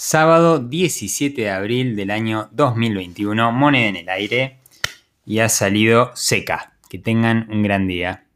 Sábado 17 de abril del año 2021, moneda en el aire y ha salido seca. Que tengan un gran día.